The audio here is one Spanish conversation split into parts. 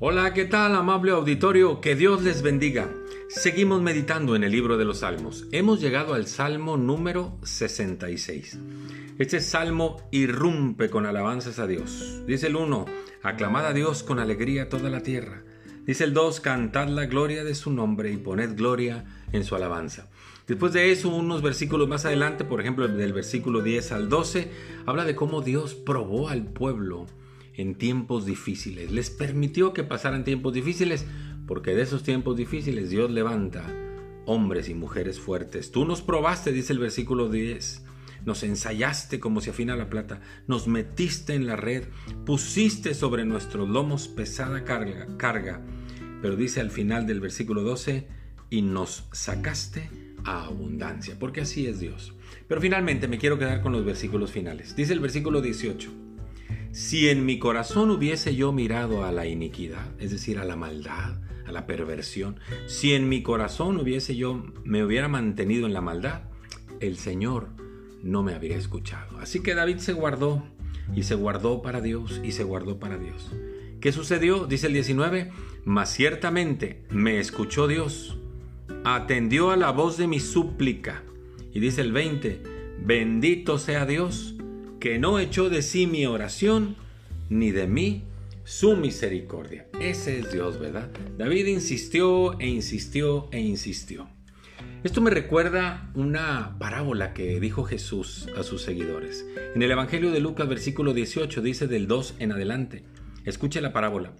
Hola, ¿qué tal amable auditorio? Que Dios les bendiga. Seguimos meditando en el libro de los Salmos. Hemos llegado al Salmo número 66. Este salmo irrumpe con alabanzas a Dios. Dice el 1, aclamad a Dios con alegría toda la tierra. Dice el 2, cantad la gloria de su nombre y poned gloria en su alabanza. Después de eso, unos versículos más adelante, por ejemplo, del versículo 10 al 12, habla de cómo Dios probó al pueblo en tiempos difíciles. Les permitió que pasaran tiempos difíciles porque de esos tiempos difíciles Dios levanta hombres y mujeres fuertes. Tú nos probaste, dice el versículo 10. Nos ensayaste como se afina la plata, nos metiste en la red, pusiste sobre nuestros lomos pesada carga, carga. Pero dice al final del versículo 12, y nos sacaste a abundancia, porque así es Dios. Pero finalmente me quiero quedar con los versículos finales. Dice el versículo 18, si en mi corazón hubiese yo mirado a la iniquidad, es decir, a la maldad, a la perversión, si en mi corazón hubiese yo me hubiera mantenido en la maldad, el Señor no me habría escuchado. Así que David se guardó y se guardó para Dios y se guardó para Dios. ¿Qué sucedió? Dice el 19, mas ciertamente me escuchó Dios, atendió a la voz de mi súplica. Y dice el 20, bendito sea Dios que no echó de sí mi oración, ni de mí su misericordia. Ese es Dios, ¿verdad? David insistió e insistió e insistió. Esto me recuerda una parábola que dijo Jesús a sus seguidores. En el Evangelio de Lucas versículo 18 dice del 2 en adelante. Escuche la parábola.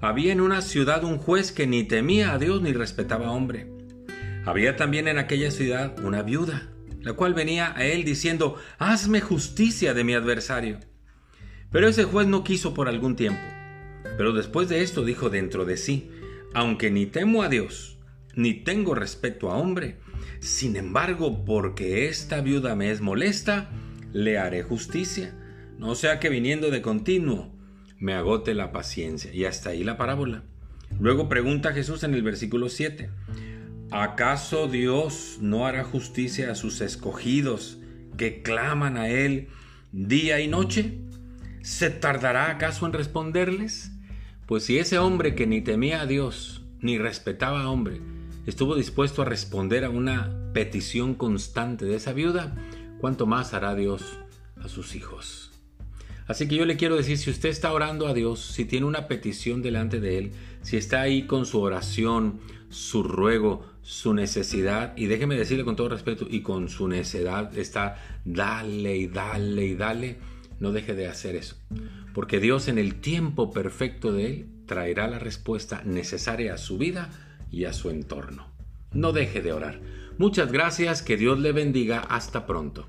Había en una ciudad un juez que ni temía a Dios ni respetaba a hombre. Había también en aquella ciudad una viuda la cual venía a él diciendo, hazme justicia de mi adversario. Pero ese juez no quiso por algún tiempo. Pero después de esto dijo dentro de sí, aunque ni temo a Dios, ni tengo respeto a hombre, sin embargo, porque esta viuda me es molesta, le haré justicia, no sea que viniendo de continuo me agote la paciencia. Y hasta ahí la parábola. Luego pregunta Jesús en el versículo 7, ¿Acaso Dios no hará justicia a sus escogidos que claman a Él día y noche? ¿Se tardará acaso en responderles? Pues si ese hombre que ni temía a Dios ni respetaba a hombre estuvo dispuesto a responder a una petición constante de esa viuda, ¿cuánto más hará Dios a sus hijos? Así que yo le quiero decir, si usted está orando a Dios, si tiene una petición delante de Él, si está ahí con su oración, su ruego, su necesidad, y déjeme decirle con todo respeto, y con su necedad está, dale y dale y dale, no deje de hacer eso. Porque Dios en el tiempo perfecto de Él traerá la respuesta necesaria a su vida y a su entorno. No deje de orar. Muchas gracias, que Dios le bendiga, hasta pronto.